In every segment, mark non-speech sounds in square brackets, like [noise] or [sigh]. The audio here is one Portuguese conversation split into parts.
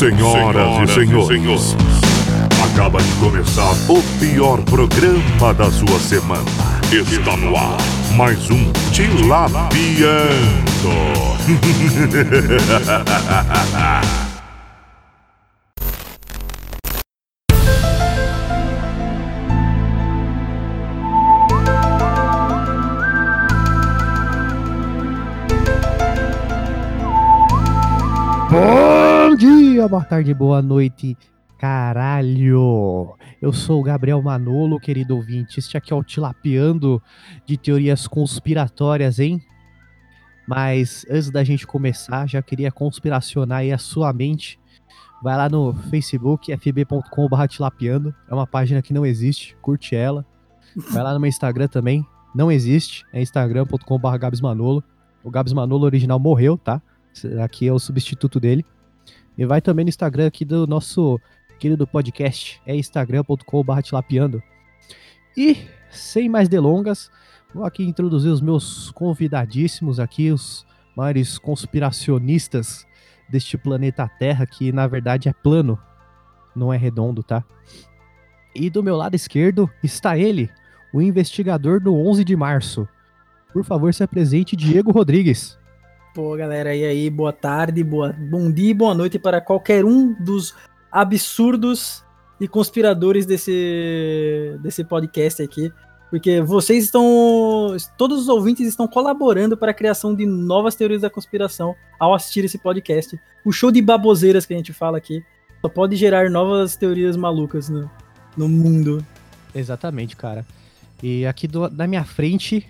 Senhoras, e senhores, acaba de começar o pior programa da sua semana. Está no ar mais um Tilapiando. [laughs] boa tarde, boa noite, caralho! Eu sou o Gabriel Manolo, querido ouvinte. Este aqui é o Tilapiando de teorias conspiratórias, hein? Mas antes da gente começar, já queria conspiracionar aí a sua mente. Vai lá no Facebook, fb.com.br tilapiando. É uma página que não existe, curte ela. Vai lá no meu Instagram também, não existe, é instagram.com.br gabsmanolo. O Gabs Manolo original morreu, tá? Aqui é o substituto dele. E vai também no Instagram aqui do nosso querido podcast, é instagram.com.br tilapiando. E, sem mais delongas, vou aqui introduzir os meus convidadíssimos aqui, os maiores conspiracionistas deste planeta Terra, que na verdade é plano, não é redondo, tá? E do meu lado esquerdo está ele, o investigador do 11 de março. Por favor, se apresente, Diego Rodrigues. Pô, galera, e aí, boa tarde, boa, bom dia e boa noite para qualquer um dos absurdos e conspiradores desse, desse podcast aqui. Porque vocês estão. Todos os ouvintes estão colaborando para a criação de novas teorias da conspiração ao assistir esse podcast. O show de baboseiras que a gente fala aqui só pode gerar novas teorias malucas no, no mundo. Exatamente, cara. E aqui do, na minha frente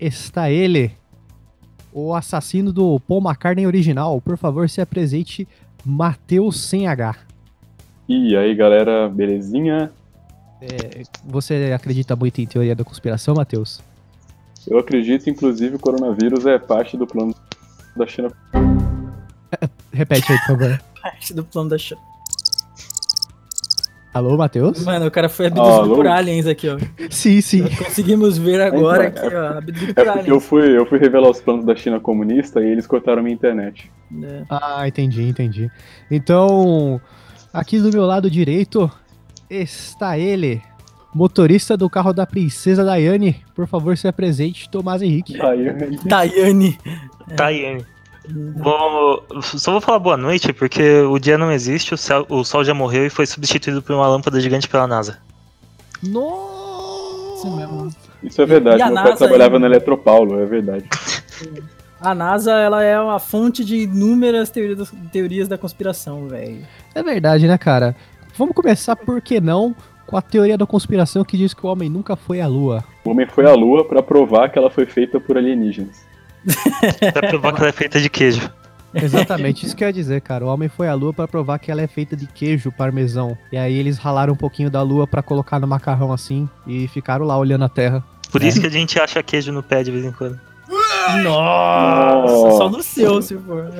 está ele, o assassino do Paul McCartney original. Por favor, se apresente, Matheus sem H. E aí, galera, belezinha? É, você acredita muito em teoria da conspiração, Matheus? Eu acredito, inclusive, o coronavírus é parte do plano da China. [laughs] Repete aí, por favor. Parte do plano da China. Alô, Matheus? Mano, o cara foi abduzido Alô? por aliens aqui, ó. Sim, sim. Conseguimos ver agora Então, aqui, ó. Abduzido É por porque aliens. eu fui, eu fui revelar os planos da China comunista e eles cortaram minha internet. É. Ah, entendi, entendi. Então, aqui do meu lado direito está ele, motorista do carro da princesa Daiane. Por favor, se apresente, Tomás Henrique. Aí, Tayane. Tayane. Bom, só vou falar boa noite, porque o dia não existe, o, céu- o sol já morreu e foi substituído por uma lâmpada gigante pela NASA. Nossa! Isso mesmo. isso é verdade, a meu pai NASA trabalhava aí? na Eletropaulo, é verdade. [laughs] A NASA, ela é uma fonte de inúmeras teorias, teorias da conspiração, velho. É verdade, né, cara? Vamos começar, por que não, com a teoria da conspiração que diz que o homem nunca foi à lua. O homem foi à lua pra provar que ela foi feita por alienígenas. Pra provar que ela é feita de queijo. Exatamente, isso que eu ia dizer, cara. O homem foi à lua pra provar que ela é feita de queijo parmesão. E aí eles ralaram um pouquinho da lua pra colocar no macarrão assim e ficaram lá olhando a terra. Por isso que a gente acha queijo no pé de vez em quando. Nossa, só no seu, se for.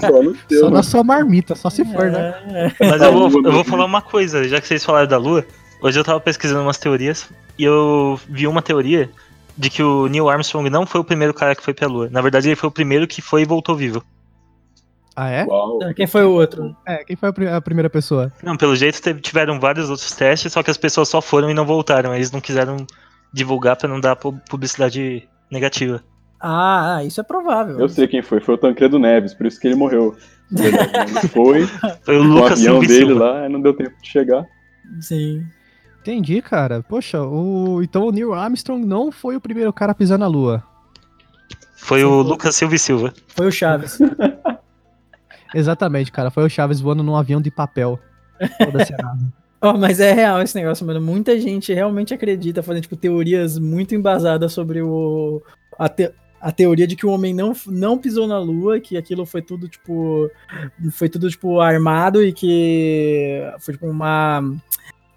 Só no teu, Só né? na sua marmita, só se for, né? É. Mas eu vou, eu vou falar uma coisa, já que vocês falaram da Lua. Hoje eu tava pesquisando umas teorias e eu vi uma teoria de que o Neil Armstrong não foi o primeiro cara que foi pra Lua. Na verdade, ele foi o primeiro que foi e voltou vivo. Ah, é? Uau. Quem foi o outro? É, quem foi a pri- a primeira pessoa? Não, pelo jeito teve- tiveram vários outros testes, só que as pessoas só foram e não voltaram. Eles não quiseram divulgar pra não dar pu- publicidade negativa. Ah, ah, isso é provável. Eu sei quem foi, foi o Tancredo Neves, por isso que ele morreu. Verdade, Ele foi, [laughs] Foi o o Lucas avião Silva dele lá, não deu tempo de chegar. Sim. Entendi, cara. Poxa, o... então o Neil Armstrong não foi o primeiro cara a pisar na lua. Foi o Lucas Silva e Silva. Foi o Chaves. [laughs] Exatamente, cara. Foi o Chaves voando num avião de papel. Foda-se a NASA. [laughs] Ó, mas é real esse negócio, mano. Muita gente realmente acredita, fazendo, tipo, teorias muito embasadas sobre o. A, te- a teoria de que o homem não, não pisou na lua, que aquilo foi tudo, tipo. Foi tudo, tipo, armado e que. Foi, tipo, uma.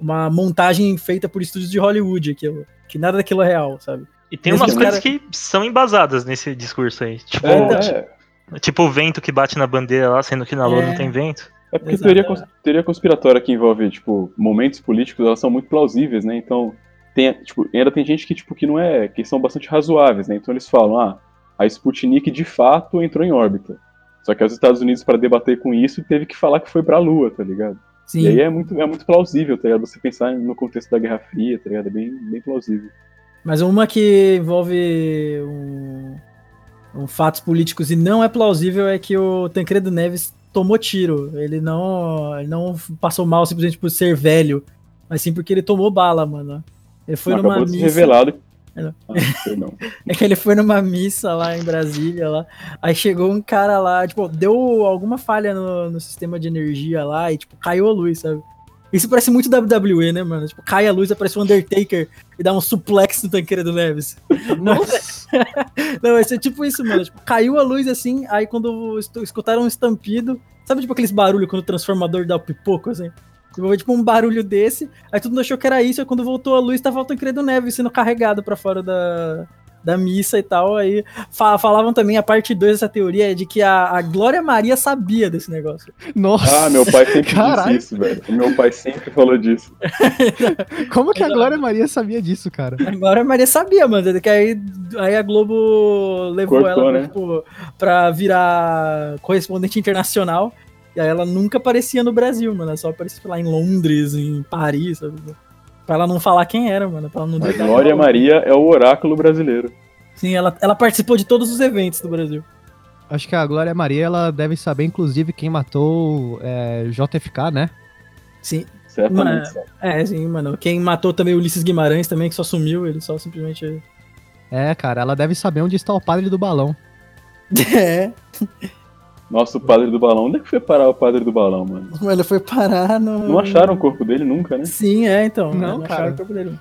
Uma montagem feita por estúdios de Hollywood, aquilo. Que nada daquilo é real, sabe? E tem umas cara- coisas que são embasadas nesse discurso aí. Tipo, É, é. tipo o vento que bate na bandeira lá, sendo que na lua É. não tem vento. É porque Exato. teoria, cons- teoria conspiratória que envolve, tipo, momentos políticos, elas são muito plausíveis, né? Então, tem, tipo, ainda tem gente que, tipo, que não é, que são bastante razoáveis, né? Então eles falam, ah, a Sputnik de fato entrou em órbita. Só que os Estados Unidos, para debater com isso, teve que falar que foi pra Lua, tá ligado? Sim. E aí é muito, é muito plausível, tá ligado? Você pensar no contexto da Guerra Fria, tá ligado? É bem, bem plausível. Mas uma que envolve um, um fatos políticos e não é plausível é que o Tancredo Neves tomou tiro. Ele não, ele não passou mal simplesmente por ser velho, mas sim porque ele tomou bala, mano. Ele foi numa acabou missa. revelado. É, não. Ah. [laughs] É que ele foi numa missa lá em Brasília lá. Aí chegou um cara lá, tipo, deu alguma falha no, no sistema de energia lá e, tipo, caiu a luz, sabe? Isso parece muito WWE, né, mano? Tipo, cai a luz, aparece o Undertaker e dá um suplex no tanqueiro do Neves. [laughs] Nossa. [laughs] Não, vai ser tipo isso, mano. Tipo, caiu a luz assim, aí quando escutaram um estampido, sabe tipo aqueles barulhos quando o transformador dá o pipoco, assim? Tipo, foi, tipo um barulho desse, aí todo mundo achou que era isso, aí quando voltou a luz, tava o Tancredo Neves sendo carregado pra fora da, da missa e tal. Aí fa- falavam também a parte 2 dessa teoria de que a, a Glória Maria sabia desse negócio. Nossa. Ah, meu pai sempre Caralho. disse isso, velho. Meu pai sempre falou disso. [laughs] Como que a Glória Maria sabia disso, cara? A Glória Maria sabia, mano, que aí, aí a Globo levou Cortou, ela né? tipo, pra virar correspondente internacional. E aí ela nunca aparecia no Brasil, mano. Ela só aparecia lá em Londres, em Paris, sabe? Pra ela não falar quem era, mano. Pra ela não A Glória. Maria é o oráculo brasileiro. Sim, ela, ela participou de todos os eventos do Brasil. Acho que a Glória Maria, ela deve saber, inclusive, quem matou é, JFK, né? Sim, Certamente. Mas- sabe? é, sim, mano. Quem matou também o Ulisses Guimarães também, que só sumiu, ele só simplesmente. É, cara, ela deve saber onde está o padre do balão. [laughs] É, Nossa, o padre do balão. Onde é que foi parar o padre do balão, mano? ele foi parar no. Não acharam o corpo dele nunca, né? Sim, é, então. Não, acharam cara. o corpo dele.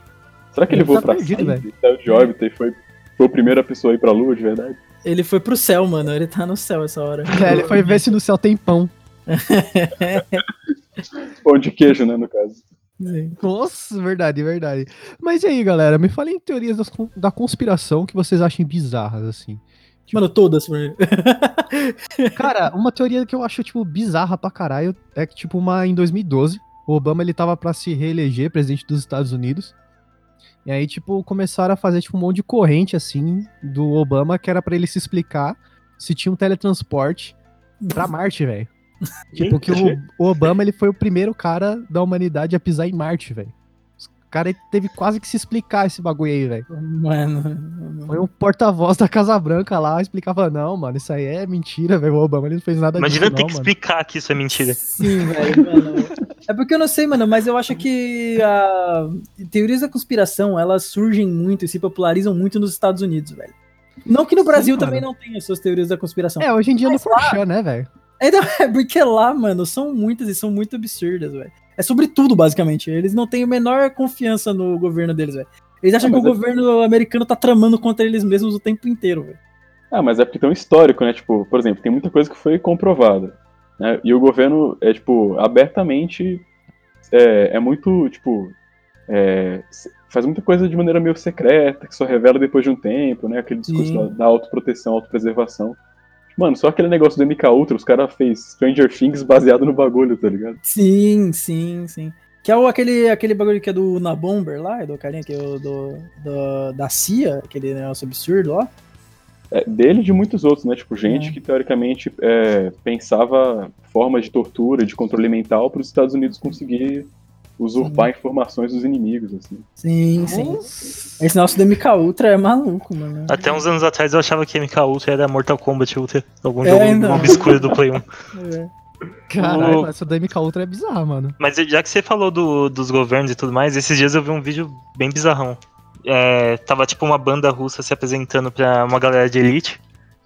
Será que ele, Ele voou tá pra perdido, sempre, saiu de órbita e foi, foi a primeira pessoa a ir pra lua, de verdade? Ele foi pro céu, mano. Ele tá no céu essa hora. É, ele foi ver se no céu tem pão. [laughs] Pão de queijo, né, no caso. Sim. Nossa, verdade, verdade. Mas e aí, galera, me falem teorias das da conspiração que vocês achem bizarras, assim. Mano, todas. [laughs] Cara, uma teoria que eu acho, tipo, bizarra pra caralho é que, tipo, uma em 2012, o Obama, ele tava pra se reeleger presidente dos Estados Unidos. E aí, tipo, começaram a fazer, tipo, um monte de corrente, assim, do Obama, que era pra ele se explicar se tinha um teletransporte pra Marte, velho. [laughs] Tipo, que o, o Obama, ele foi o primeiro cara da humanidade a pisar em Marte, velho. O cara teve quase que se explicar esse bagulho aí, velho. Mano. Foi um porta-voz da Casa Branca lá, explicava, não, mano, isso aí é mentira, velho. O Obama ele não fez nada Imagina disso, ter não, que mano. explicar que isso é mentira. Sim, velho, mano. É porque eu não sei, mano, mas eu acho que a... teorias da conspiração, elas surgem muito e se popularizam muito nos Estados Unidos, velho. Não que no Brasil cara. também não tenha suas teorias da conspiração. É, hoje em dia no Mas lá- Forchan, né, velho? [laughs] É porque lá, mano, são muitas e são muito absurdas, velho. É sobre tudo, basicamente. Eles não têm a menor confiança no governo deles, velho. Eles acham Ah, que o é- governo americano tá tramando contra eles mesmos o tempo inteiro, velho. Ah, mas é porque tem um histórico, né? Tipo, por exemplo, tem muita coisa que foi comprovada. Né? E o governo é, tipo, abertamente. É, é muito, tipo. é, faz muita coisa de maneira meio secreta, que só revela depois de um tempo, né? Aquele discurso Sim. da, da autoproteção, autopreservação. Mano, só aquele negócio do MK Ultra, os caras fez Stranger Things baseado no bagulho, tá ligado? Sim, sim, sim. Que é o, aquele, aquele bagulho que é do Na Bomber lá, é do carinha que é o do, do- da CIA, aquele negócio absurdo lá. É, dele e de muitos outros, né? Tipo, gente É. que teoricamente é, pensava formas de tortura, de controle mental para os Estados Unidos conseguir usurpar informações dos inimigos, assim. Sim, sim. Esse nosso do MK Ultra é maluco, mano. Até uns anos atrás eu achava que MK Ultra era Mortal Kombat Ultra. Algum É, jogo então. obscuro do Play 1. [laughs] É. Caralho, O- essa da MK Ultra é bizarra, mano. Mas já que você falou do- dos governos e tudo mais, esses dias eu vi um vídeo bem bizarrão. É, tava tipo uma banda russa se apresentando pra uma galera de elite.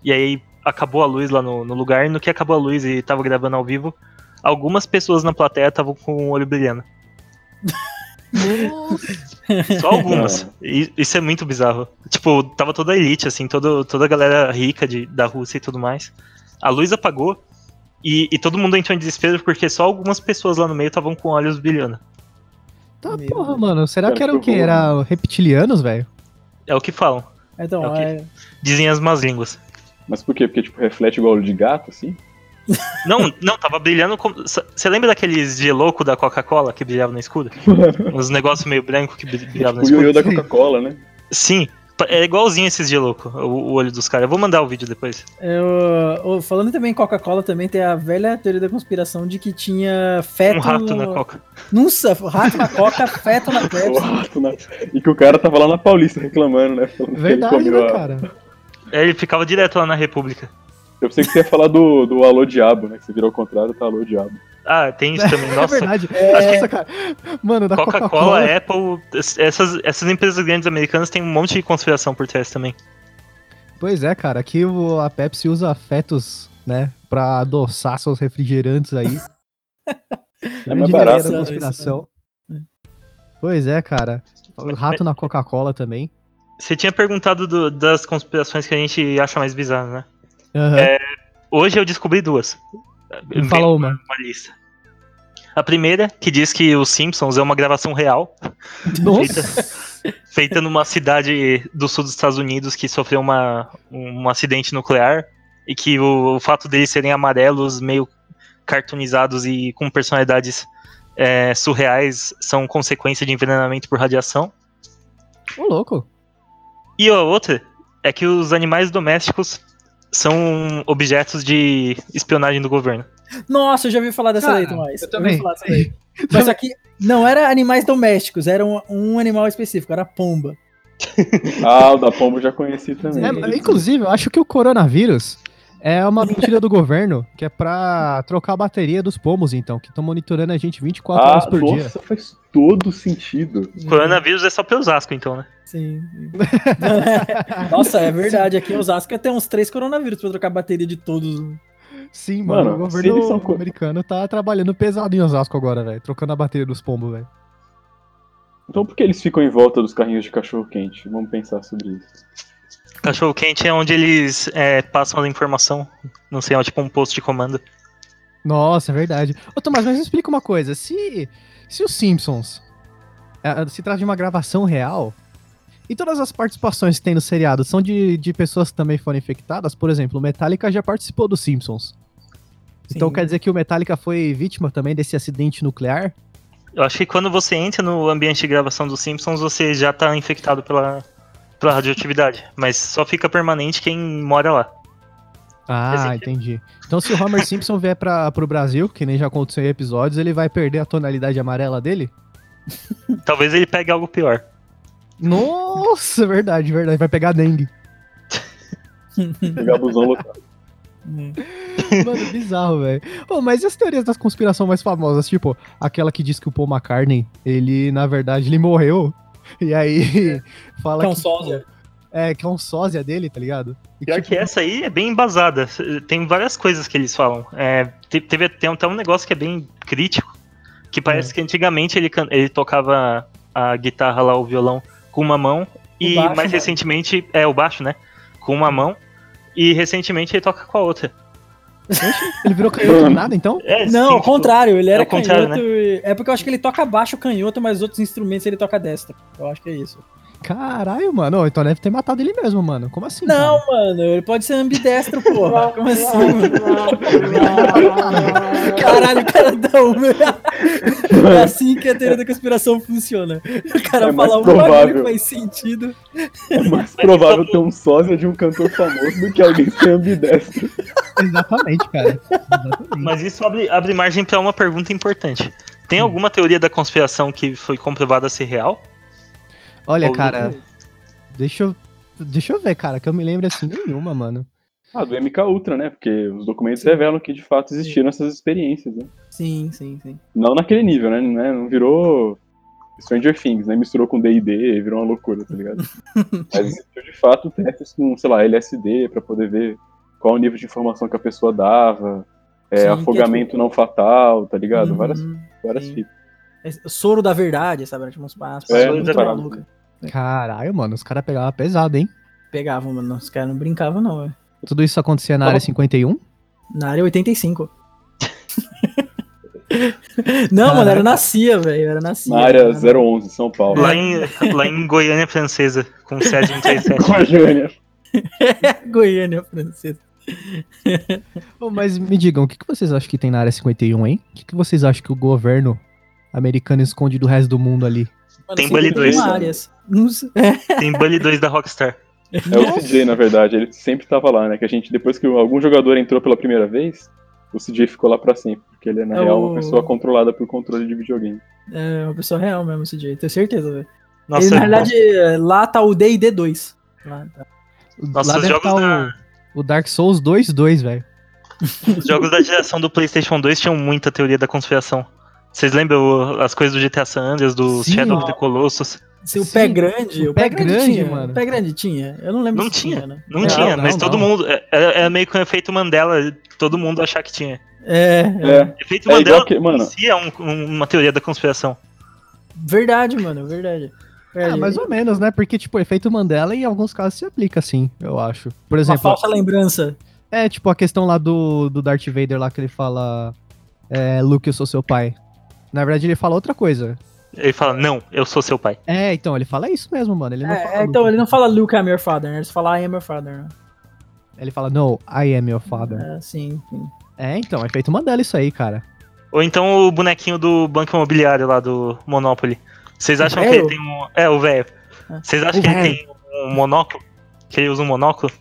E aí acabou a luz lá no, no lugar. E no que acabou a luz e tava gravando ao vivo, algumas pessoas na plateia estavam com o olho brilhando. Só algumas. E isso é muito bizarro. Tipo, tava toda a elite, assim, todo, toda a galera rica de, da Rússia e tudo mais. A luz apagou e, e todo mundo entrou em desespero porque só algumas pessoas lá no meio estavam com olhos brilhando. Tá Meu porra, Deus. mano. Será que era o que quê? Era reptilianos, velho? É o que falam. Então, É o quê? é, Dizem as más línguas. Mas por quê? Porque, tipo, reflete igual olho de gato, assim? Não, não, tava brilhando como. Você lembra daqueles de louco da Coca-Cola que brilhava no escuro? [laughs] Uns negócios meio branco que brilhavam no O ioiô escuro? da Coca-Cola, né? Sim, É igualzinho esses dias louco, o, o olho dos caras. Eu vou mandar o vídeo depois. Eu, eu- falando também em Coca-Cola, também tem a velha teoria da conspiração de que tinha feto. Um rato na coca. Nossa, rato na Coca, [laughs] feto na O [laughs] Pepsi. rato na- E que o cara tava lá na Paulista reclamando, né? Verdade, né, a- cara? É, ele ficava direto lá na República. Eu pensei que você ia falar do, do Alô Diabo, né? Que você virou ao contrário, tá Alô Diabo. Ah, tem isso também. [laughs] É Nossa, verdade. É. Nossa, cara. Mano, da Coca-Cola, Coca-Cola. Apple, essas, essas empresas grandes americanas têm um monte de conspiração por trás também. Pois é, cara. Aqui a Pepsi usa fetos, né? Pra adoçar seus refrigerantes aí. [laughs] É mais barato. da conspiração. Pois é, cara. O rato na Coca-Cola também. Você tinha perguntado do- das conspirações que a gente acha mais bizarras, né? Aham. Hoje eu descobri duas. Fala uma. uma lista. A primeira, que diz que os Simpsons é uma gravação real, Nossa. feita numa cidade do sul dos Estados Unidos que sofreu uma, um acidente nuclear e que o, o fato deles serem amarelos, meio cartoonizados e com personalidades é, surreais são consequência de envenenamento por radiação. Ô, louco. E a outra é que os animais domésticos são objetos de espionagem do governo. Nossa, eu já ouvi falar dessa Cara, daí, Tomás. eu também. falar dessa daí. [laughs] Mas aqui não era animais domésticos, era um, um animal específico, era a pomba. [laughs] Ah, o da Pombo eu já conheci também. É, inclusive, eu acho que o coronavírus é uma mentira do governo, que é pra trocar a bateria dos pomos, então, que estão monitorando a gente 24 ah, horas por dia. nossa, faz todo sentido. Coronavírus é só pra Osasco, então, né? Sim. [laughs] Nossa, é verdade. Aqui em Osasco tem uns três coronavírus pra trocar a bateria de todos. Sim, mano, Mano, o governo são americano tá trabalhando pesado em Osasco agora, velho, trocando a bateria dos pombos, velho. Então por que eles ficam em volta dos carrinhos de cachorro quente? Vamos pensar sobre isso. Cachorro quente é onde eles é, passam a informação. Não sei, é tipo um posto de comando. Nossa, é verdade. Ô, Tomás, mas me explica uma coisa. Se, se os Simpsons é, se trata de uma gravação real, e todas as participações que tem no seriado são de, de pessoas que também foram infectadas, por exemplo, o Metallica já participou dos Simpsons. Então Sim. quer dizer que o Metallica foi vítima também desse acidente nuclear? Eu acho que quando você entra no ambiente de gravação dos Simpsons, você já tá infectado pela, pela radioatividade. Mas só fica permanente quem mora lá. Ah, sentido. entendi. Então se o Homer [laughs] Simpson vier para pro Brasil, que nem já aconteceu em episódios, ele vai perder a tonalidade amarela dele? [laughs] Talvez ele pegue algo pior. Nossa, verdade, verdade. Vai pegar dengue. Pegar busão [laughs] lotado. Mano, bizarro, velho. Mas e as teorias das conspiração mais famosas? Tipo, aquela que diz que o Paul McCartney, ele, na verdade, ele morreu. E aí, [laughs] fala Que é um que, sósia. É, que é um sósia dele, tá ligado? E, Pior tipo, que essa aí é bem embasada. Tem várias coisas que eles falam. É, te- teve tem até um negócio que é bem crítico. Que parece que antigamente ele, ele tocava a guitarra lá, o violão, com uma mão. E baixo, mais mano. recentemente, é o baixo, né? Com uma mão. E recentemente ele toca com a outra. Ele virou canhoto do nada, então? É, Não, sim, ao tipo, contrário, ele é era o contrário, canhoto. e- É porque eu acho que ele toca baixo canhoto, mas os outros instrumentos ele toca destro. Eu acho que é isso. Caralho, mano. Então deve ter matado ele mesmo, mano. Como assim? Não, cara? mano, ele pode ser ambidestro, porra. Como assim, mano? Caralho, o cara dá uma. É assim que a teoria da conspiração funciona. O cara É fala um bagulho faz sentido. É mais provável ter um sósia de um cantor famoso do que alguém ser ambidestro. Exatamente, cara. Exatamente. Mas isso abre, abre margem pra uma pergunta importante. Tem alguma teoria da conspiração que foi comprovada ser real? Olha, Ou- cara, deixa eu, deixa eu ver, cara, que eu me lembro assim nenhuma, mano. Ah, do MK Ultra, né? Porque os documentos revelam que de fato existiram essas experiências, né? Sim, sim, sim. Não naquele nível, né? Não é- virou Stranger Things, né? Misturou com D&D e virou uma loucura, tá ligado? [laughs] Mas existiu de fato testes com, sei lá, LSD pra poder ver qual o nível de informação que a pessoa dava, é, Sim, que é afogamento não fatal, tá ligado? Várias, Uhum, várias sim. fitas. É Soro da verdade, sabe? Tipo, uns passos. É, muito parado. maluca. Caralho, mano, os caras pegavam pesado, hein? Pegavam, mano. Os caras não brincavam, não, velho. Tudo isso acontecia na área 51? Na área 85. [laughs] não, mano, era na CIA, velho. Era na CIA. Na área Era- 011, São Paulo. Lá em, lá em Goiânia Francesa, com sede em 37. [laughs] Goiânia. [laughs] Goiânia francesa. Ô, mas me digam, o que, que vocês acham que tem na área 51, hein? O que, que vocês acham que o governo americano esconde do resto do mundo ali? Mano, Tem Bully 2. uma Arias. Não sei- É, Tem Bully 2 da Rockstar. É o CJ, na verdade, ele sempre tava lá, né? Que a gente, depois que algum jogador entrou pela primeira vez, o CJ ficou lá pra sempre. Porque ele é, na É real, o- uma pessoa controlada por controle de videogame. é uma pessoa real mesmo, esse dia. Tenho certeza, velho. Nossa, Ele, na realidade, lá tá o D&D 2. Lá, tá. Nossa, Lá os deve jogos tá da- o, o Dark Souls 2 2, velho. os jogos da geração do PlayStation 2 tinham muita teoria da conspiração. Vocês lembram as coisas do GTA San Andreas, do Sim. Shadow of the Colossus? Se o Sim, pé grande. o pé pé, grande, grande, tinha. mano. O pé grande tinha. Eu não lembro Não se tinha, né? Não, Não, tinha, não, mas não. todo mundo. é- Era, era meio que um efeito Mandela, todo mundo achar que tinha. É, é. É, Efeito É Mandela que- mano- em si é um- um- uma teoria da conspiração. Verdade, mano, verdade. Verdade. mais ou menos, né? Porque, tipo, o efeito Mandela em alguns casos se aplica, sim, eu acho. Por Uma exemplo, falsa lembrança. é tipo a questão lá do, do Darth Vader lá que ele fala é, Luke, eu sou seu pai. Na verdade, ele fala outra coisa. Ele fala, não, eu sou seu pai. É, então, ele fala isso mesmo, mano. Ele não É, fala é, então, Luke. ele não fala Luke, I'm your father, né? Ele fala I am your father, né? Ele fala, no, I am your father. É, sim, sim. É, então, é efeito Mandela isso aí, cara. Ou então o bonequinho do banco imobiliário lá do Monopoly. Vocês acham que ele tem um. É, o velho. Ah. Vocês acham O que ele tem um monóculo? Que ele usa um monóculo?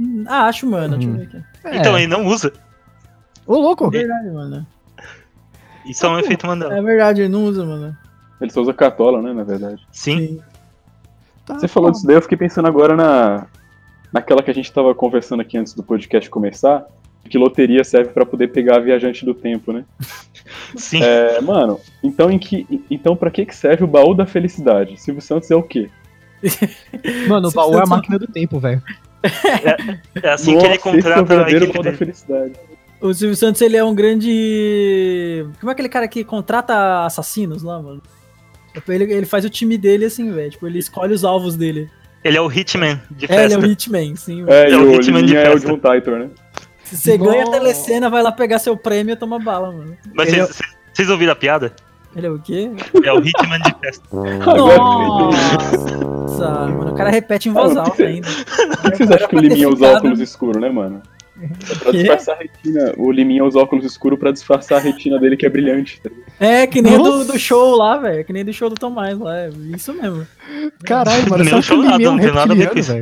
Hum, Ah, acho, mano. Deixa eu Hum. ver aqui. É. Então ele não usa. Ô, louco! É verdade, mano. Isso é um [laughs] efeito Mandela. É verdade, ele não usa, mano. ele só usa cartola, né, na verdade. Sim. Sim. Tá Você falou bom. disso daí, eu fiquei pensando agora na naquela que a gente tava conversando aqui antes do podcast começar, que loteria serve pra poder pegar a viajante do tempo, né? [laughs] Sim. É, mano, então em que então para que que serve o baú da felicidade? Silvio Santos é o quê? [laughs] Mano, o baú é a precisa- máquina do tempo, velho. É assim que Nossa, ele esse é o contrata a verdadeiro baú da felicidade. O Silvio Santos, ele é um grande. Como é aquele cara que contrata assassinos lá, mano? Ele, ele faz o time dele assim, velho. Tipo, ele escolhe os alvos dele. Ele é o Hitman de É, ele é festa. o Hitman, sim. É, É e o Hitman de Liminha é o festa. John Titor, né? Se você ganha a telecena, vai lá pegar seu prêmio e toma bala, mano. Mas Ele é vocês, vocês ouviram a piada? Ele é o quê? É o Hitman de festa. [laughs] Nossa, mano, o cara repete em voz alta ainda. Por que vocês acham que o Liminha usa óculos escuros, né, mano? É pra disfarçar a retina. O Liminha usa óculos escuros pra disfarçar a retina dele que é brilhante. tá? É, que nem do, do show lá, velho. Que nem do show do Tomás lá. É isso mesmo. Caralho, mano, Nem só o o show nada, é não tem nada a ver com isso.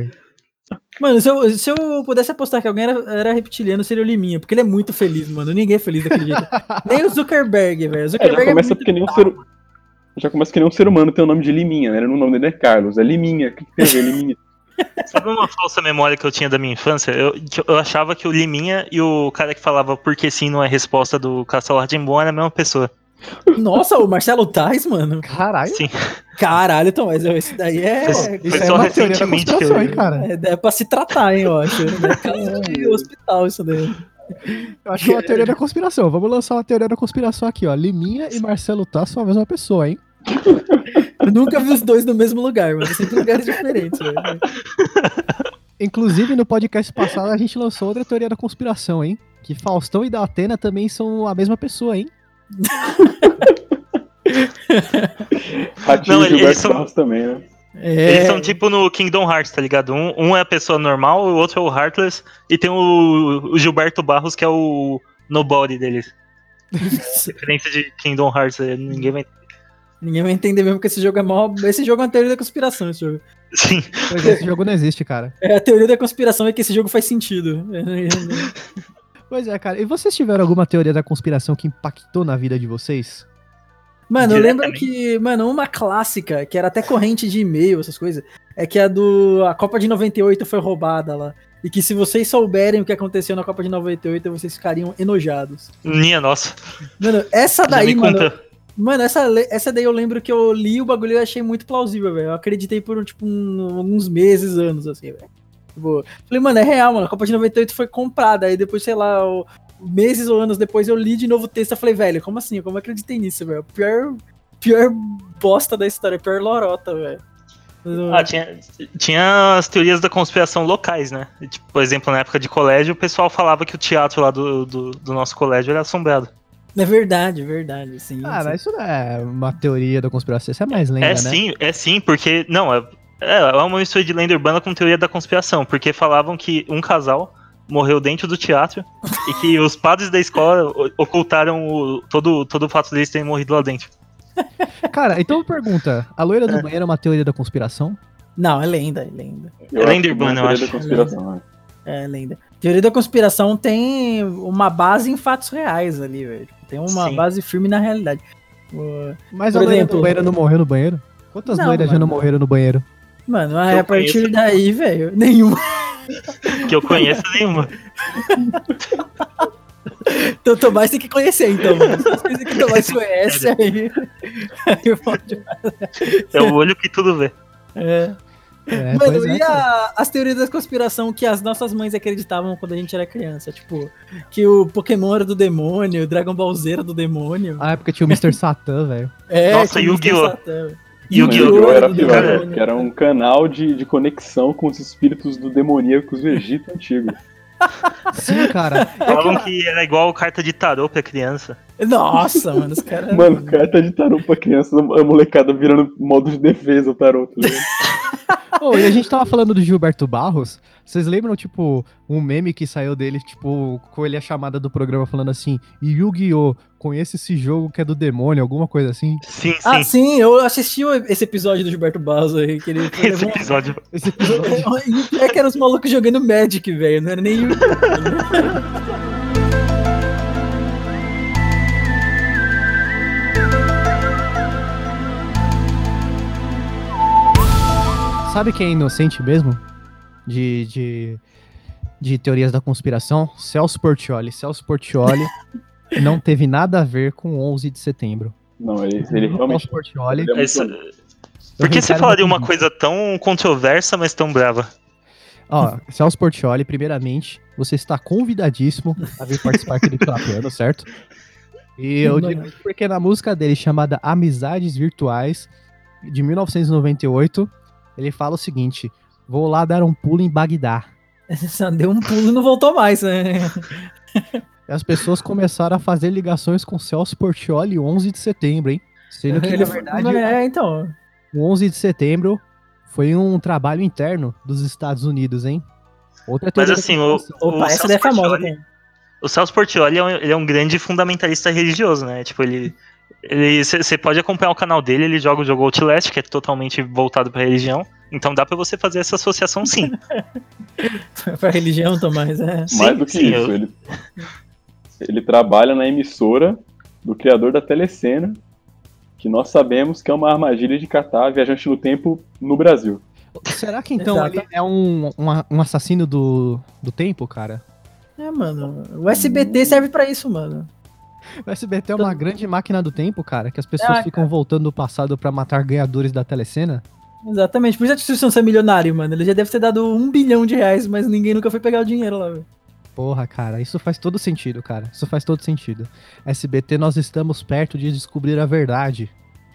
Mano, se eu, se eu pudesse apostar que alguém era, era reptiliano, seria o Liminha. Porque ele é muito feliz, mano. Ninguém é feliz daquele jeito. [laughs] Nem o Zuckerberg, velho. O É, já Zuckerberg começa muito porque nem um ser. Já começa que nem um ser humano tem o nome de Liminha, né? O nome dele é Carlos, é Liminha. O que que tem a ver, Liminha? Sabe uma falsa memória que eu tinha da minha infância? Eu, eu achava que o Liminha e o cara que falava porque sim não é resposta do Castelo Ratimbun era a mesma pessoa. Nossa, o Marcelo Tais, mano. Caralho. Sim. Caralho, então, mas esse daí é. Isso- é, Isso Foi é só uma teoria da recentemente que conspiração, eu- hein, cara? é, é pra se tratar, hein, eu acho. É caso de [laughs] hospital isso daí. Eu acho que é uma [laughs] teoria da conspiração. Vamos lançar uma teoria da conspiração aqui, ó. Liminha e Marcelo Tasso são a mesma pessoa, hein? Eu nunca vi os dois no mesmo lugar, mano. Sempre em lugares diferentes, velho. Inclusive, no podcast passado, a gente lançou outra teoria da conspiração, hein? Que Faustão e da Atena também são a mesma pessoa, hein? [laughs] Ratinho Não, eles Gilberto são- Barros também, né? É, Eles são tipo no Kingdom Hearts, tá ligado? Um, um é a pessoa normal, o outro é o Heartless, e tem o, o Gilberto Barros, que é o nobody deles. [laughs] Diferença de Kingdom Hearts, é, ninguém vai. Ninguém vai entender mesmo que esse jogo é mó. Esse jogo é uma teoria da conspiração, esse jogo. Sim. Pois é, esse jogo não existe, cara. [laughs] É, a teoria da conspiração é que esse jogo faz sentido. Pois é, cara. E vocês tiveram alguma teoria da conspiração que impactou na vida de vocês? Mano, eu lembro que, mano, uma clássica, que era até corrente de e-mail, essas coisas, é que a do. A Copa de 98 foi roubada lá. E que se vocês souberem o que aconteceu na Copa de 98, vocês ficariam enojados. Minha nossa. Mano, essa daí, me mano. contou. Mano, essa, essa daí eu lembro que eu li o bagulho e achei muito plausível, velho. Eu acreditei por, tipo, um- alguns meses, anos, assim, velho. Tipo, falei, mano, é real, mano. A Copa de 98 foi comprada. Aí depois, sei lá, meses ou anos depois eu li de novo o texto e falei, velho, como assim? Como eu acreditei nisso, velho? Pior, pior bosta da história, pior lorota, velho. Ah, tinha, tinha as teorias da conspiração locais, né? Tipo, por exemplo, na época de colégio, o pessoal falava que o teatro lá do, do, do nosso colégio era assombrado. É verdade, verdade, sim. Ah, sim. mas isso não é uma teoria da conspiração. Isso é mais lenda, é né? sim, é sim, porque. Não, é, é uma mistura de lenda urbana com teoria da conspiração, porque falavam que um casal morreu dentro do teatro e que os padres da escola ocultaram o- todo, todo o fato deles terem morrido lá dentro. [laughs] Cara, então pergunta: a loira do É. banheiro é uma teoria da conspiração? Não, é lenda, é lenda. Eu É lenda é urbana, eu teoria acho. da conspiração, né? É lenda. Teoria da conspiração tem uma base em fatos reais ali, velho. Tem uma Sim. base firme na realidade. Mas Por a loira exemplo- do banheiro não morreu no banheiro? Quantas Não, loiras já não morreram no banheiro? Mano, aí a partir conheço. daí, velho, [laughs] nenhuma. Que eu conheço nenhuma. Então o Tomás tem que conhecer, então, mano. Vocês que o Tomás [laughs] conhece, aí. [laughs] É o olho que tudo vê. É. É, Mano, pois é, e cara. a- as teorias da conspiração que as nossas mães acreditavam quando a gente era criança? Tipo, que o Pokémon era do demônio, o Dragon Ball Z era do demônio. A época tinha o Mr. Satan, velho. [laughs] é, Nossa. Yu-Gi-Oh! Yu-Gi-Oh! Era pior, né? que era um canal de, de conexão com os espíritos do demoníacos do Egito Antigo. [laughs] Sim, cara. [laughs] Falam que era igual carta de tarô pra criança. Nossa, mano, os caras. Mano, carta de tarô pra criança, a molecada virando modo de defesa o tarô. tá? [laughs] Ô, e a gente tava falando do Gilberto Barros. Vocês lembram, tipo, um meme que saiu dele, tipo, com ele a chamada do programa falando assim: Yu-Gi-Oh! Conhece esse jogo que é do demônio, alguma coisa assim? Sim, sim. Ah, sim, eu assisti esse episódio do Gilberto Barros aí, que ele [laughs] Esse levou- episódio. Esse episódio. [laughs] É que eram os malucos jogando Magic, velho. Não era nem Sabe quem é inocente mesmo? De, de, de teorias da conspiração? Celso Portioli. Celso Portioli [laughs] não teve nada a ver com 11 de setembro. Não, ele, ele realmente. Portioli. ele é muito- Essa- Por que você falaria uma coisa tão controversa, mas tão brava? Ó, Celso Portioli, primeiramente, você está convidadíssimo a vir participar aqui do Trapeando, certo? E eu digo isso porque na música dele, chamada Amizades Virtuais, de 1998, ele fala o seguinte: Vou lá dar um pulo em Bagdá. [laughs] Deu um pulo e não voltou mais, né? [laughs] E as pessoas começaram a fazer ligações com Celso Portioli 11 de setembro, hein? Sendo que, Ele na foi- verdade, É, então. o 11 de setembro foi um trabalho interno dos Estados Unidos, hein? Outra Mas assim, o, conspiração. Opa, o essa é famosa Portiolli- também. O Celso Portioli é um, ele é um grande fundamentalista religioso, né? Tipo, ele. Você pode acompanhar o canal dele, ele joga o jogo Outlast, que é totalmente voltado pra religião. Então dá pra você fazer essa associação sim. [laughs] pra religião, Tomás, é. Sim, Mais do que sim, isso, eu- ele, ele trabalha na emissora do criador da telecena, que nós sabemos que é uma armadilha de catar viajante no tempo no Brasil. Será que então Exato. ele é um, um, um assassino do, do tempo, cara? É, mano. O SBT serve pra isso, mano. O SBT é uma grande máquina do tempo, cara, que as pessoas Ah, ficam voltando no passado pra matar ganhadores da telecena. Exatamente. Por isso a instituição ser milionário, mano. Ele já deve ter dado um bilhão de reais, mas ninguém nunca foi pegar o dinheiro lá, velho. Porra, cara, isso faz todo sentido, cara. Isso faz todo sentido. SBT, nós estamos perto de descobrir a verdade.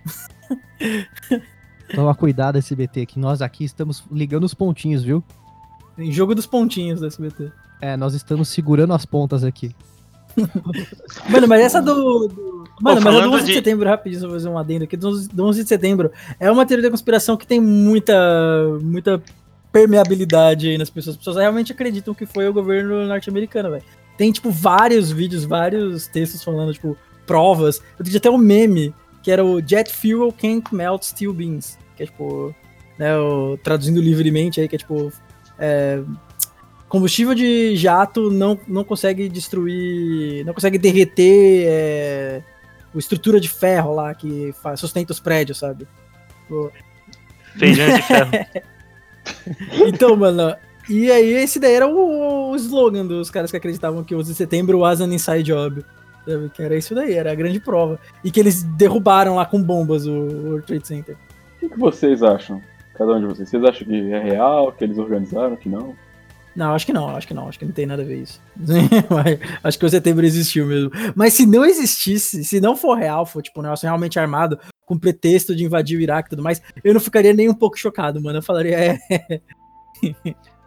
[laughs] Toma cuidado, SBT, que nós aqui estamos ligando os pontinhos, viu? Em jogo dos pontinhos do SBT. É, nós estamos segurando as pontas aqui. [laughs] Mano, mas essa do. do- Mano, mas a do falando 11 de de- setembro, rapidinho, só vou fazer um adendo aqui. Do 11, do 11 de setembro é uma teoria da conspiração que tem muita. muita permeabilidade aí nas pessoas. As pessoas realmente acreditam que foi o governo norte-americano, velho. Tem, tipo, vários vídeos, vários textos falando, tipo, provas. Eu tinha até um meme que era o Jet Fuel Can't Melt Steel Beams. Que é, tipo, né, o, traduzindo livremente aí, que é, tipo, é, combustível de jato não, não consegue destruir, não consegue derreter é, a estrutura de ferro lá que faz, sustenta os prédios, sabe? Feijão de ferro. [laughs] Então, mano, e aí esse daí era o, o slogan dos caras que acreditavam que o 11 de setembro was an inside job. sabe? Que era isso daí, era a grande prova. E que eles derrubaram lá com bombas o World Trade Center. O que, que vocês acham? Cada um de vocês. Vocês acham que é real, que eles organizaram, que não? Não, acho que não, acho que não, acho que não tem nada a ver isso. [laughs] Acho que o setembro existiu mesmo. Mas se não existisse, se não for real, for tipo um negócio realmente armado, com pretexto de invadir o Iraque e tudo mais, eu não ficaria nem um pouco chocado, mano. Eu falaria, é,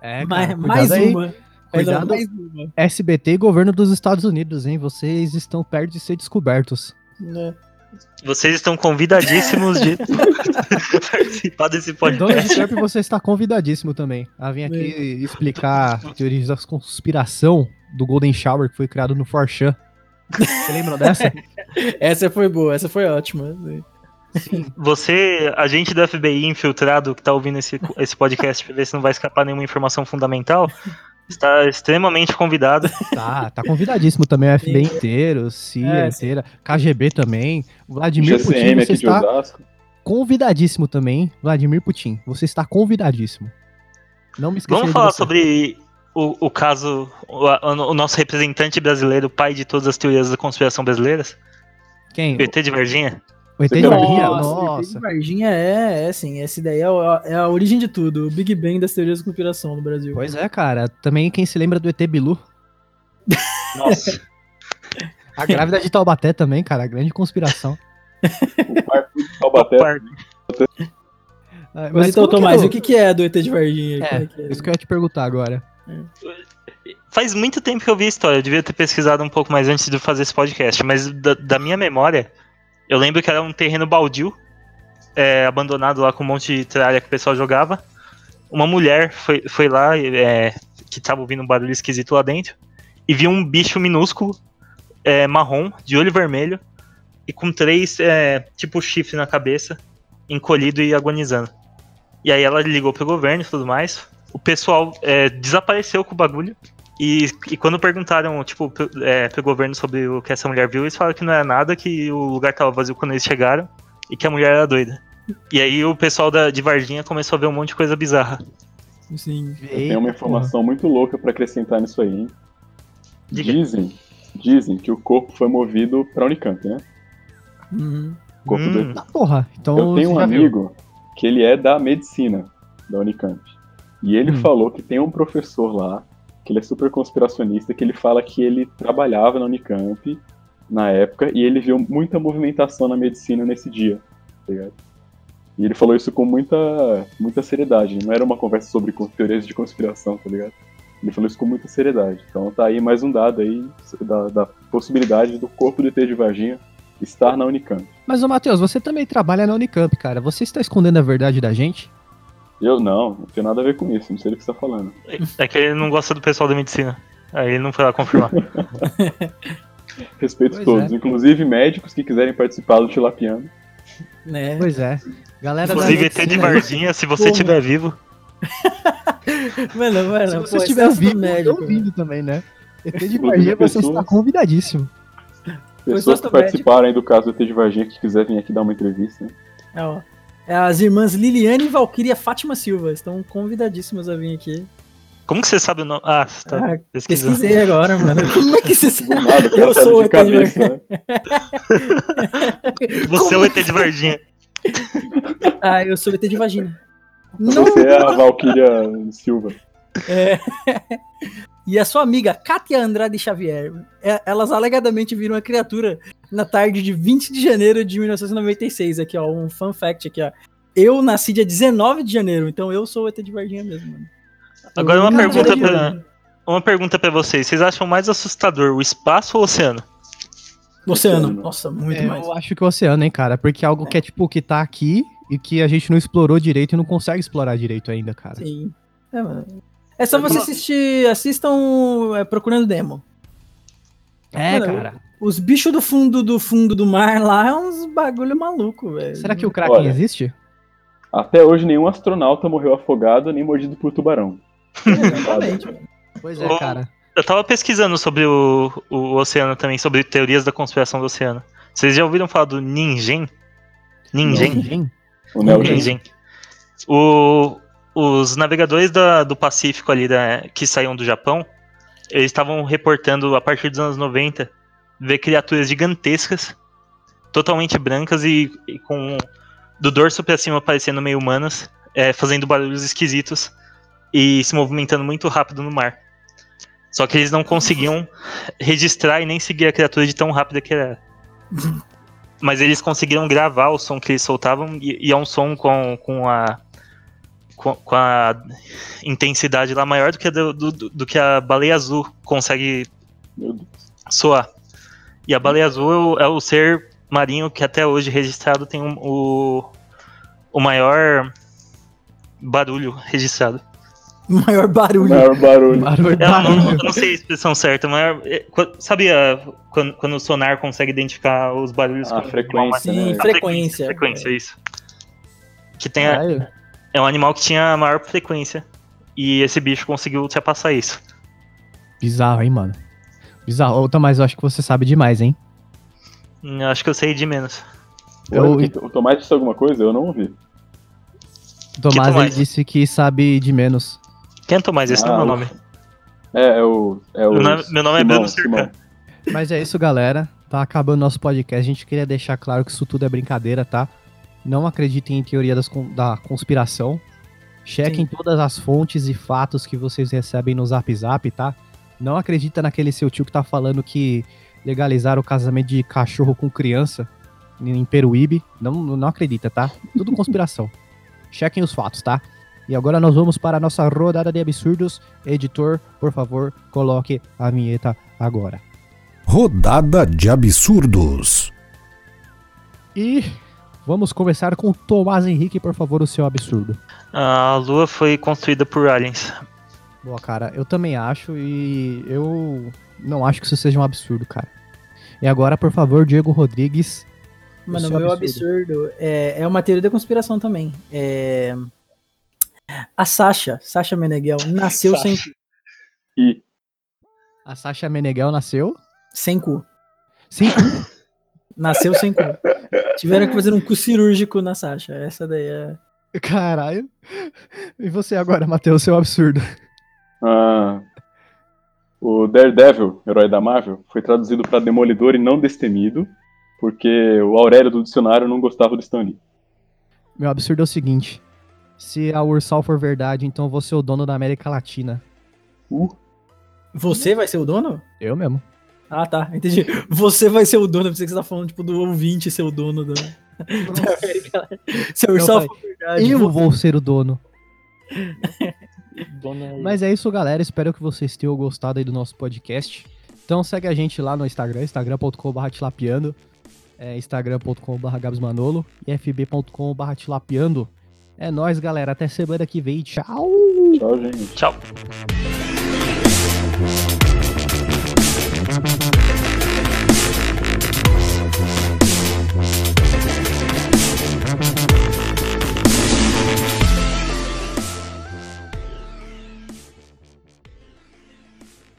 É, mais, [laughs] cara, mais aí. uma. Cuidado. Mais uma. SBT e governo dos Estados Unidos, hein? Vocês estão perto de ser descobertos. né? Vocês estão convidadíssimos de [laughs] participar desse Donald podcast. Trump, você está convidadíssimo também a vir aqui explicar teorias da conspiração do Golden Shower que foi criado no 4chan. Você lembra dessa? [laughs] Essa foi boa, essa foi ótima. Você, agente do FBI infiltrado que tá ouvindo esse, esse podcast pra ver se não vai escapar nenhuma informação fundamental, está extremamente convidado. Tá, tá convidadíssimo também, o FBI inteiro, CIA É, inteira, KGB também, Vladimir Putin, GCM você aqui de está Osasco. convidadíssimo também, Vladimir Putin, você está convidadíssimo. Não me esqueça Vamos falar sobre o, o caso, o, o nosso representante brasileiro, pai de todas as teorias da conspiração brasileiras, Quem? o ET de Varginha. O ET de Varginha? Nossa, Nossa. Varginha é, é assim, esse daí é, o- é a origem de tudo, o Big Bang das teorias da conspiração no Brasil. Pois é, cara. Também quem se lembra do ET Bilu. Nossa. A grávida de Taubaté também, cara. a Grande conspiração. O parque de [laughs] Taubaté. Ah, Mas, então, que Tomás, é o que, que é do ET de Varginha? É, que é? Isso que eu ia te perguntar agora. Faz muito tempo que eu vi a história, eu devia ter pesquisado um pouco mais antes de fazer esse podcast, mas da, da minha memória, eu lembro que era um terreno baldio, é, abandonado lá com um monte de tralha que o pessoal jogava. Uma mulher foi, foi lá, é, que tava ouvindo um barulho esquisito lá dentro, e viu um bicho minúsculo, é, marrom, de olho vermelho, e com três, é, tipo, chifre na cabeça, encolhido e agonizando. E aí ela ligou pro governo e tudo mais. O pessoal é, desapareceu com o bagulho. E, e quando perguntaram, tipo, pro, é, pro governo sobre o que essa mulher viu, eles falaram que não era nada, que o lugar tava vazio quando eles chegaram e que a mulher era doida. E aí o pessoal da, de Varginha começou a ver um monte de coisa bizarra. Sim. Tem uma informação muito louca pra acrescentar nisso aí, hein? Diga. Dizem, dizem que o corpo foi movido pra Unicamp, né? Uhum. O corpo Hum. do Ah, porra. Então Eu tenho um já viu. amigo que ele é da medicina da Unicamp. E ele Hum. falou que tem um professor lá, que ele é super conspiracionista, que ele fala que ele trabalhava na Unicamp na época e ele viu muita movimentação na medicina nesse dia, tá ligado? E ele falou isso com muita, muita seriedade. Não era uma conversa sobre teorias de conspiração, tá ligado? Ele falou isso com muita seriedade. Então tá aí mais um dado aí da, da possibilidade do corpo do ET de Varginha estar na Unicamp. Mas, ô Matheus, você também trabalha na Unicamp, cara. Você está escondendo a verdade da gente? Eu não, não tem nada a ver com isso, não sei do que você tá falando. É que ele não gosta do pessoal da medicina. Aí ele não foi lá confirmar. [laughs] Respeito Pois todos, é. inclusive médicos que quiserem participar do Tilapiano. Né? Pois é. Galera da Inclusive, ET de Varginha, se você estiver vivo. [laughs] Mano, mano, Se você estiver vivo, médico, eu ouvindo também, né? ET de Varginha, você está convidadíssimo. Pessoas que médico. participaram aí do caso do ET de Varginha que quiser vir aqui dar uma entrevista. É, ó. É as irmãs Liliane e Valkyria Fátima Silva. Estão convidadíssimas a vir aqui. Como que você sabe o nome? Ah, você tá Ah, pesquisando. pesquisei agora, mano. [laughs] Como é que você sabe? Nada, Eu sou o ET de cabeça, né? [laughs] Você é o ET de Varginha. Ah, eu sou o ET de vagina. Não, Você é a Valkyria Silva. É. E a sua amiga, Kátia Andrade Xavier, é- elas alegadamente viram a criatura na tarde de 20 de janeiro de 1996. Aqui, ó, um fun fact aqui, ó. Eu nasci dia 19 de janeiro, então eu sou o ET de Varginha mesmo, mano. Agora uma pergunta pra, uma pergunta pra vocês. Vocês acham mais assustador o espaço ou o oceano? Oceano. Oceano. Nossa, muito É, mais. Eu acho que o oceano, hein, cara? Porque é algo que é tipo, que tá aqui e que a gente não explorou direito e não consegue explorar direito ainda, cara. Sim. É, mano. É só você assistir, assistam é, Procurando Demo. É, Mano, cara. Os bichos do fundo do fundo do mar lá é uns bagulho maluco, velho. Será que o Kraken Olha. existe? Até hoje nenhum astronauta morreu afogado nem mordido por tubarão. Exatamente. mano. Pois Ô, cara. Eu tava pesquisando sobre o, o oceano também, sobre teorias da conspiração do oceano. Vocês já ouviram falar do Ningen? Ningen? Ninguém? O. Ningen. O, os navegadores da- do Pacífico ali, da, que saíam do Japão, eles estavam reportando, a partir dos anos 90, ver criaturas gigantescas, totalmente brancas e, e com do dorso pra cima parecendo meio humanas, é, fazendo barulhos esquisitos e se movimentando muito rápido no mar. Só que eles não conseguiam registrar e nem seguir a criatura de tão rápida que era. [laughs] Mas eles conseguiram gravar o som que eles soltavam e, e é um som com, com a com, com a intensidade lá maior do que a, do, do, do que a baleia azul consegue soar. E a baleia azul é o, é o ser marinho que até hoje registrado tem um- o, o maior barulho registrado. [laughs] Maior O barulho. maior barulho. Barulho, Eu não, barulho. eu não sei a expressão certa, mas é, qu- sabe a- quando, quando o sonar consegue identificar os barulhos A com frequência, Sim, né? A frequência. frequência, isso. Que tem a-. é um animal que tinha a maior frequência. E esse bicho conseguiu ultrapassar isso. Bizarro, hein, mano? Bizarro. Ô, Tomás, eu acho que você sabe demais, hein? Hum, Eu acho que eu sei de menos. Eu- O Tomás disse alguma coisa? Eu não ouvi. O Tomás, ele Tomás? disse que sabe de menos. Quem é Tomás? Esse não é Ah, meu nome. É, é o. É o Meu nome- meu nome é Simão, Bruno Cercan. Simão. Mas é isso, galera. Tá acabando nosso podcast. A gente queria deixar claro que isso tudo é brincadeira, tá? Não acreditem em teoria das da conspiração. Chequem Sim. todas as fontes e fatos que vocês recebem no Zap Zap, tá? Não acredita naquele seu tio que tá falando que legalizaram o casamento de cachorro com criança em Peruíbe. Não, não acredita, tá? Tudo conspiração. [laughs] Chequem os fatos, tá? E agora nós vamos para a nossa rodada de absurdos. Editor, por favor, coloque a vinheta agora. Rodada de absurdos. E vamos começar com o Tomás Henrique, por favor, o seu absurdo. A Lua foi construída por aliens. Boa, cara, eu também acho e eu não acho que isso seja um absurdo, cara. E agora, por favor, Diego Rodrigues. Mano, o meu absurdo é, é uma teoria da conspiração também. É... A Sasha, Sasha Meneghel, nasceu sem, E A Sasha Meneghel nasceu? sem cu. Sim. [laughs] Nasceu sem cu. Tiveram que fazer um cu cirúrgico na Sasha. Essa daí é. Caralho. E você agora, Matheus, seu absurdo? ah, o Daredevil, herói da Marvel, foi traduzido para Demolidor e não Destemido, porque o Aurélio do dicionário não gostava do Stan Lee. Meu absurdo é o seguinte: se a Ursal for verdade, então eu vou ser o dono da América Latina. Uh, Você vai ser o dono? Eu mesmo. Ah, tá. Entendi. Você vai ser o dono. Eu pensei que você tá falando, tipo, do ouvinte ser o dono do. da América. Se a Ursal pai. for verdade. Eu vou- ser o dono. [laughs] Mas é isso, galera. Espero que vocês tenham gostado aí do nosso podcast. Então segue a gente lá no Instagram, instagram.com.br tilapiando, é, instagram.com.br gabsmanolo e fb.com.br tilapiando. É nóis, galera. Até semana que vem. Tchau! tchau, gente. Tchau. Música